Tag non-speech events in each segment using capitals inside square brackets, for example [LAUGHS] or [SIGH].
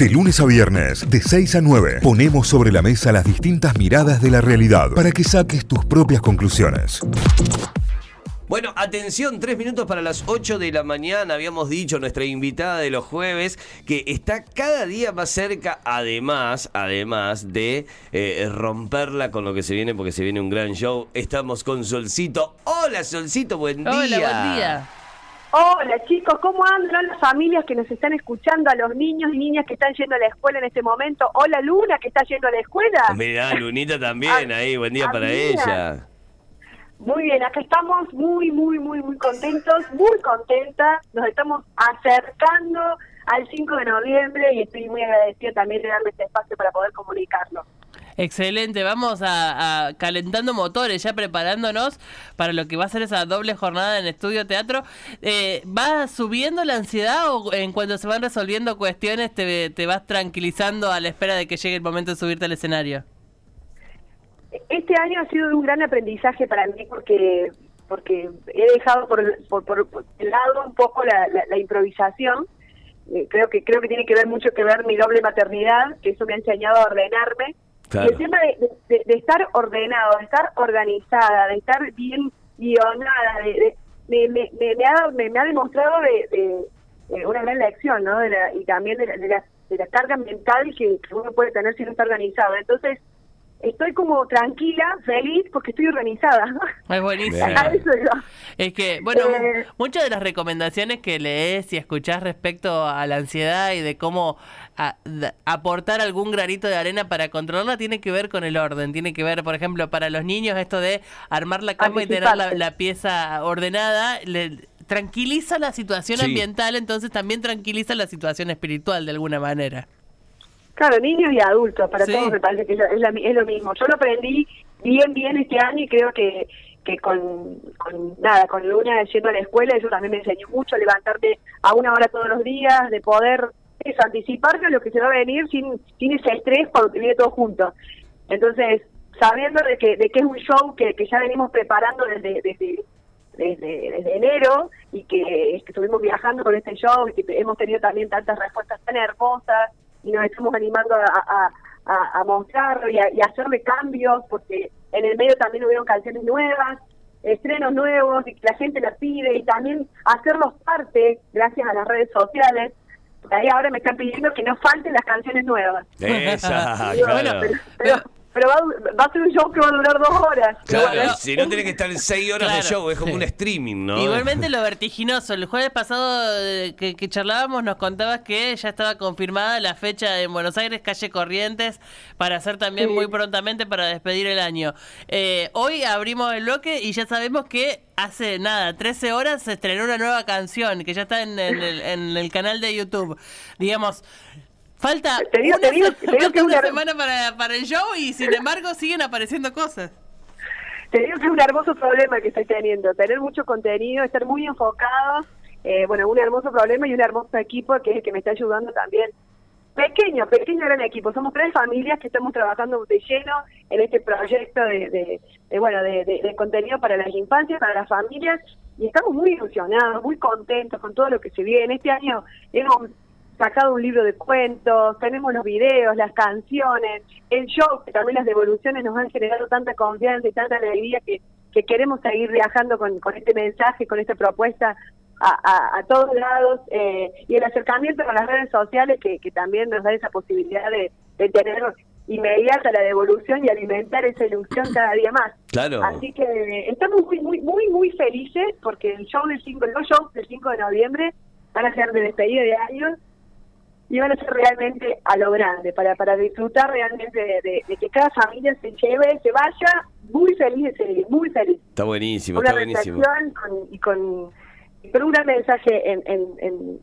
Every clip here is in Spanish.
De lunes a viernes, de 6 a 9, ponemos sobre la mesa las distintas miradas de la realidad para que saques tus propias conclusiones. Bueno, atención, tres minutos para las 8 de la mañana. Habíamos dicho nuestra invitada de los jueves que está cada día más cerca, además, además de eh, romperla con lo que se viene, porque se viene un gran show. Estamos con Solcito. Hola, Solcito, buen día. Hola, buen día. Hola chicos, ¿cómo andan las familias que nos están escuchando, a los niños y niñas que están yendo a la escuela en este momento? Hola Luna, que está yendo a la escuela. Mirá, [LAUGHS] Lunita también ahí, buen día para ella. Muy bien, acá estamos muy, muy, muy, muy contentos, muy contentas. Nos estamos acercando al 5 de noviembre y estoy muy agradecida también de darme este espacio para poder comunicarlo. Excelente, vamos a, calentando motores, ya preparándonos para lo que va a ser esa doble jornada en estudio teatro. Eh, ¿Va subiendo la ansiedad o en cuanto se van resolviendo cuestiones te, te vas tranquilizando a la espera de que llegue el momento de subirte al escenario? Este año ha sido un gran aprendizaje para mí porque porque he dejado por, por, por, por lado un poco la, la, la improvisación. Eh, creo que creo que tiene que ver mucho que ver mi doble maternidad, que eso me ha enseñado a ordenarme. El tema de, de- estar ordenado, de estar organizada, de estar bien guionada, de, me, me, me, ha, me, ha demostrado de, una gran lección, ¿no? De la- y también de la, de, la, de la carga mental que uno puede tener si no está organizado. Entonces, estoy como tranquila, feliz, porque estoy organizada. Es [LAUGHS] buenísimo. Eso. Es que, bueno, Eh, muchas de las recomendaciones que lees y escuchás respecto a la ansiedad y de cómo a- aportar algún granito de arena para controlarla tiene que ver con el orden. Tiene que ver, por ejemplo, para los niños esto de armar la cama y tener la, pieza ordenada. le- tranquiliza la situación Sí. ambiental, entonces también tranquiliza la situación espiritual de alguna manera. Claro, niños y adultos, para Sí. todos me parece que es, lo- es la- es lo mismo. Yo lo aprendí bien, bien este año y creo que, que con, con nada, con Luna yendo a la escuela, eso también me enseñó mucho, levantarte a una hora todos los días, de poder eso, anticiparte a lo que se va a venir sin, sin ese estrés cuando te viene todo junto. Entonces, sabiendo de que, de que es un show que, que ya venimos preparando desde, desde, desde, desde enero y que, que estuvimos viajando con este show y que hemos tenido también tantas respuestas tan hermosas y nos estamos animando a, a, a, a mostrarlo y, a, y hacerle cambios porque en el medio también hubieron canciones nuevas, estrenos nuevos y que la gente las pide y también hacerlos parte gracias a las redes sociales. Ahí ahora me están pidiendo que no falten las canciones nuevas. Esa, [LAUGHS] claro. bueno, pero, pero, pero va, a- va a ser un show que va a durar dos horas. Claro, bueno, si no tiene que estar en 6 horas de Claro. show, es como un streaming, ¿no? Igualmente [LAUGHS] lo vertiginoso. El jueves pasado eh, que, que charlábamos nos contabas que ya estaba confirmada la fecha en Buenos Aires, calle Corrientes, para hacer también Sí. muy prontamente para despedir el año. Eh, hoy abrimos el bloque y ya sabemos que hace nada, 13 horas se estrenó una nueva canción que ya está en, en el, en el canal de YouTube. Digamos... Falta Te digo- una, te digo- se- te digo falta que una una- semana para, para el show y sin embargo siguen apareciendo cosas. Te digo que es un hermoso problema que estoy teniendo, tener mucho contenido, estar muy enfocado, eh, bueno, un hermoso problema y un hermoso equipo que es el que me está ayudando también. Pequeño, pequeño gran equipo, somos tres familias que estamos trabajando de lleno en este proyecto de, de, de, bueno, de, de- de contenido para las infancias, para las familias y estamos muy ilusionados, muy contentos con todo lo que se viene. Este año hemos sacado un libro de cuentos, tenemos los videos, las canciones, el show, que también las devoluciones nos han generado tanta confianza y tanta alegría que, que queremos seguir viajando con, con este mensaje, con esta propuesta a, a, a todos lados eh, y el acercamiento con las redes sociales que, que también nos da esa posibilidad de, de tener inmediata la devolución y alimentar esa ilusión cada día más. Claro. Así que eh, estamos muy, muy, muy, muy felices porque el show del 5, los shows del 5 de noviembre van a ser de despedida de años y van a ser realmente a lo grande, para, para disfrutar realmente de, de- de que cada familia se lleve, se vaya muy feliz de seguir, muy feliz. Está buenísimo, Una está buenísimo. con- y con, y con un gran mensaje en, en, en,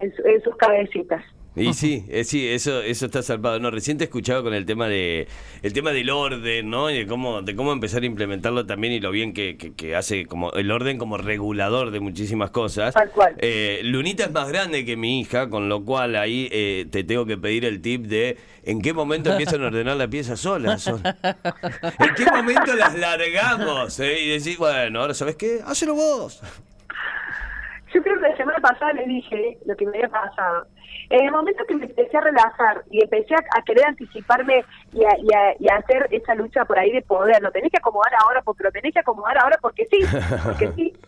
en su- en sus cabecitas. Y sí, eh, sí, eso, eso está salvado. No, recién te escuchaba con el tema de, el tema del orden, ¿no? Y de cómo, de cómo empezar a implementarlo también y lo bien que, que, que hace como el orden como regulador de muchísimas cosas. Tal cual. Eh, Lunita es más grande que mi hija, con lo cual ahí eh, te tengo que pedir el tip de en qué momento empiezan a ordenar la pieza sola. [LAUGHS] sola. ¿En qué momento las largamos? eh? Y decís, bueno, ahora sabes qué, hácelo vos. Yo creo que la semana pasada les dije lo que me había pasado. En el momento que me empecé a relajar y empecé a, querer anticiparme y a, y, a, hacer esa lucha por ahí de poder, lo tenés que acomodar ahora porque lo tenés que acomodar ahora porque sí, porque sí. [LAUGHS]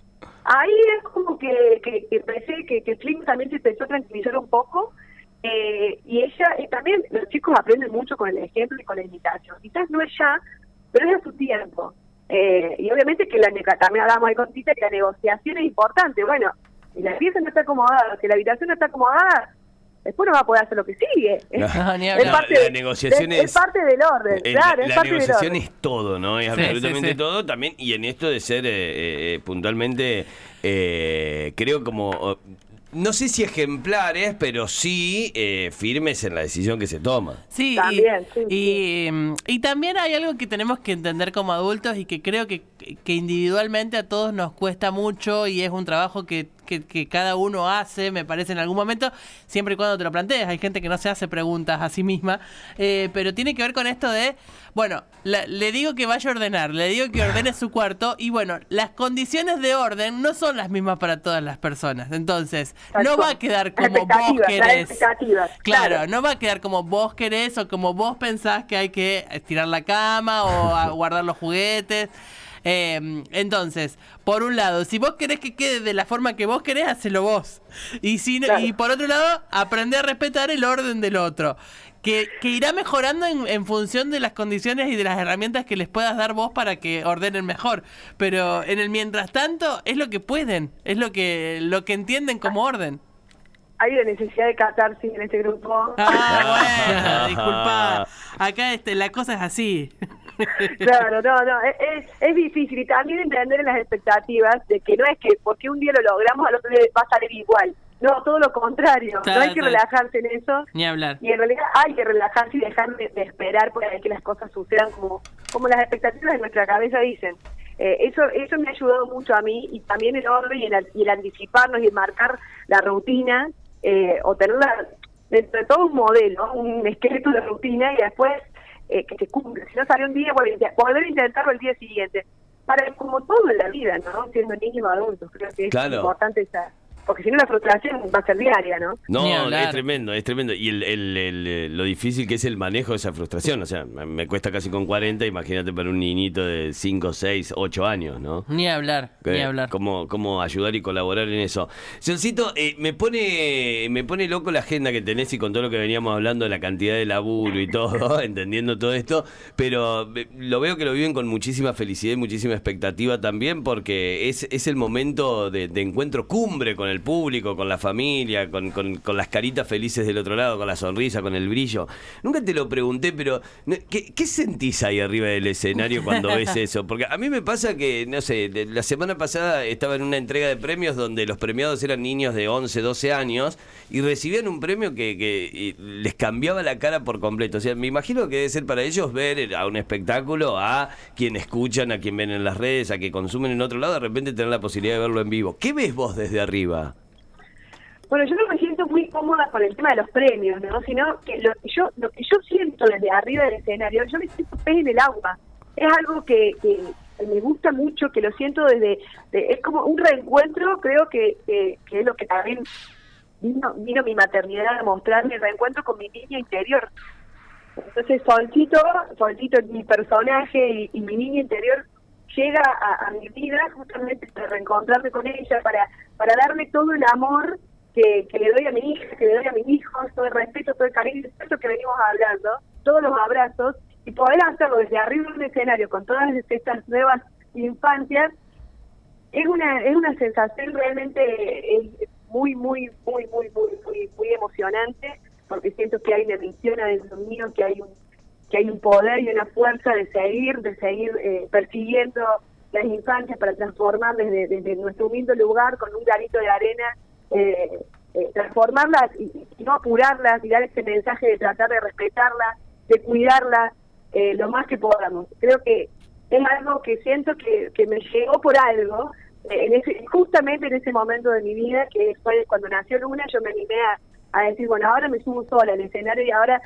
Ahí es como que, que, que pensé que, que Slim también se empezó a tranquilizar un poco eh, y ella, y también los chicos aprenden mucho con el ejemplo y con la invitación. Quizás no es ya, pero es a su tiempo. Eh, y obviamente que la también hablamos ahí con Tita que la negociación es importante. Bueno, si la pieza no está acomodada, si la habitación no está acomodada, después no va a poder hacer lo que sigue. [LAUGHS] es, parte la negociación es, parte del orden. claro, la negociación es todo, ¿no? Es absolutamente todo también. Y en esto de ser eh, puntualmente, creo como no sé si ejemplares, pero sí eh, firmes en la decisión que se toma. Sí, y, y, también hay algo que tenemos que entender como adultos y que creo que, que individualmente a todos nos cuesta mucho y es un trabajo que que, cada uno hace, me parece, en algún momento, siempre y cuando te lo plantees. Hay gente que no se hace preguntas a sí misma, eh, pero tiene que ver con esto de, bueno, le digo que vaya a ordenar, le digo que ordene su cuarto y bueno, las condiciones de orden no son las mismas para todas las personas. Entonces, no va a quedar como vos querés. Claro, no va a quedar como vos querés o como vos pensás que hay que estirar la cama o guardar los juguetes. Eh, entonces, por un lado, si vos querés que quede de la forma que vos querés, hacelo vos. Y, si, y por otro lado, aprende a respetar el orden del otro. Que, que irá mejorando en, en, función de las condiciones y de las herramientas que les puedas dar vos para que ordenen mejor. Pero en el mientras tanto, es lo que pueden, es lo que, lo que entienden como orden hay una necesidad de catarsis en este grupo. Ah, bueno, disculpa. Acá este, la cosa es así. [LAUGHS] Claro, no, no, es, es difícil y también entender las expectativas de que no es que porque un día lo logramos al otro día va a salir igual. No, todo lo contrario. no hay que relajarse en eso. Ni hablar. Y en realidad hay que relajarse y dejar de, esperar por que las cosas sucedan como, como las expectativas de nuestra cabeza dicen. Eh, eso eso me ha ayudado mucho a mí y también el orden y el, y el anticiparnos y el marcar la rutina eh, o tenerla dentro de todo un modelo, un esqueleto de rutina y después eh, que se cumpla. Si no sale un día, volver a intentarlo el día siguiente. Para como todo en la vida, ¿no? Siendo niños o adultos, creo que es importante esa porque si no la frustración va a ser diaria, ¿no? No, es tremendo, es tremendo. Y el, el, lo difícil que es el manejo de esa frustración, o sea, me cuesta casi con 40, imagínate para un niñito de 5, 6, 8 años, ¿no? Ni hablar, ni hablar. Cómo, cómo ayudar y colaborar en eso. Sencito, eh, me pone me pone loco la agenda que tenés y con todo lo que veníamos hablando de la cantidad de laburo y todo, [LAUGHS] entendiendo todo esto, pero eh, lo veo que lo viven con muchísima felicidad y muchísima expectativa también porque es, es el momento de encuentro cumbre con el público, con la familia, con, con, las caritas felices del otro lado, con la sonrisa, con el brillo. Nunca te lo pregunté, pero ¿qué, qué sentís ahí arriba del escenario cuando ves [LAUGHS] eso? Porque a mí me pasa que, no sé, la semana pasada estaba en una entrega de premios donde los premiados eran niños de 11, 12 años y recibían un premio que, que les cambiaba la cara por completo. O sea, me imagino que debe ser para ellos ver a un espectáculo, a quien escuchan, a quien ven en las redes, a quien consumen en otro lado, de repente tener la posibilidad de verlo en vivo. ¿Qué ves vos desde arriba? Bueno, yo no me siento muy cómoda con el tema de los premios, ¿no? Sino que lo que yo, lo que yo siento desde arriba del escenario, yo me siento pez en el agua. Es algo que, que me gusta mucho, que lo siento desde... es como un reencuentro, creo que, que, es lo que también vino, vino mi maternidad a mostrarme, el reencuentro con mi niña interior. Entonces, Solcito, Solcito, mi personaje y, mi niña interior llega a, a, mi vida justamente para reencontrarme con ella, para, para darme todo el amor que, le doy a mi hija, que le doy a mis hijos, todo el respeto, todo el cariño, esto que venimos hablando, todos los abrazos, y poder hacerlo desde arriba de un escenario con todas estas nuevas infancias, es una, es una sensación realmente muy, muy, muy, muy, muy, muy, muy emocionante, porque siento que hay una misión adentro mío, que hay un que hay un poder y una fuerza de seguir, de seguir eh, persiguiendo las infancias para transformar desde, desde nuestro humilde lugar con un granito de arena eh, eh, transformarlas y, no apurarlas y dar ese mensaje de tratar de respetarlas, de cuidarlas eh, lo más que podamos. Creo que es algo que siento que, que me llegó por algo, eh, en ese, justamente en ese momento de mi vida, que fue cuando nació Luna, yo me animé a, decir, bueno, ahora me subo sola al escenario y ahora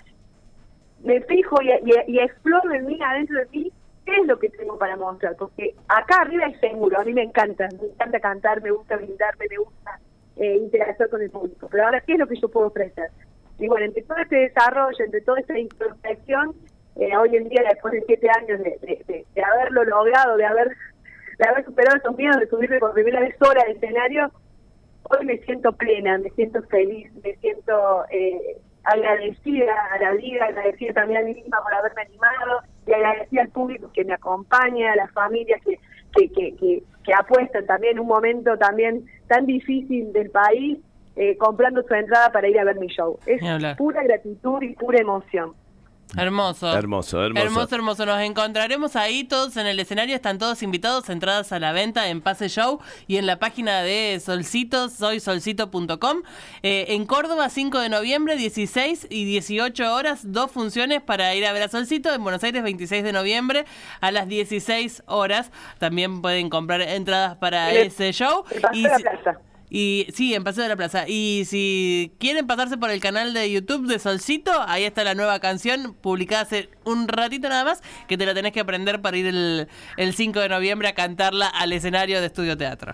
me fijo y, y, exploro en mí, adentro de mí, qué es lo que tengo para mostrar, porque acá arriba es seguro, a mí me encanta, me encanta cantar, me gusta brindarme, me gusta eh, interactuar con el público. Pero ahora, ¿qué es lo que yo puedo ofrecer? Y bueno, entre todo este desarrollo, entre toda esta introspección, eh, hoy en día, después de siete años de, de, de, haberlo logrado, de haber, de haber superado esos miedos, de subirme por primera vez sola al escenario, hoy me siento plena, me siento feliz, me siento eh, agradecida a la vida, agradecida también a mí misma por haberme animado y agradecida al público que me acompaña, a las familias que, que, que, que, apuestan también en un momento también tan difícil del país, eh, comprando su entrada para ir a ver mi show. Es pura gratitud y pura emoción. Hermoso. Hermoso, hermoso. Hermoso, hermoso. Nos encontraremos ahí todos en el escenario. Están todos invitados, entradas a la venta en Pase Show y en la página de Solcito, soysolcito.com. Eh, en Córdoba, 5 de noviembre, 16 y 18 horas, dos funciones para ir a ver a Solcito. En Buenos Aires, 26 de noviembre, a las 16 horas. También pueden comprar entradas para ese show. Y, la plaza. Y sí, en Paseo de la Plaza. Y si quieren pasarse por el canal de YouTube de Solcito, ahí está la nueva canción publicada hace un ratito nada más, que te la tenés que aprender para ir el, el 5 de noviembre a cantarla al escenario de Estudio Teatro.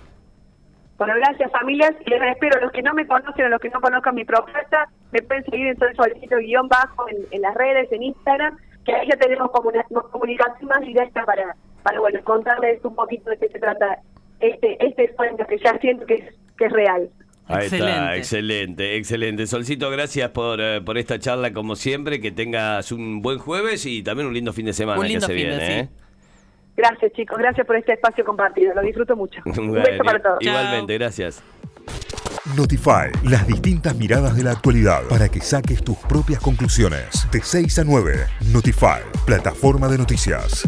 Bueno, gracias familias. Y les espero, los que no me conocen o los que no conozcan mi propuesta, me pueden seguir en Sol Solcito guion bajo en, las redes, en Instagram, que ahí ya tenemos como una, comunicación más directa para, para bueno, contarles un poquito de qué se trata este, este sueño que ya siento que es que es real. Ahí está, excelente, excelente. Solcito, gracias por, eh, por esta charla como siempre, que tengas un buen jueves y también un lindo fin de semana que se viene. ¿eh? Gracias chicos, gracias por este espacio compartido, lo disfruto mucho. [LAUGHS] un beso para todos. Igualmente, gracias. Notify, las distintas miradas de la actualidad para que saques tus propias conclusiones. De 6 a 9, Notify, plataforma de noticias.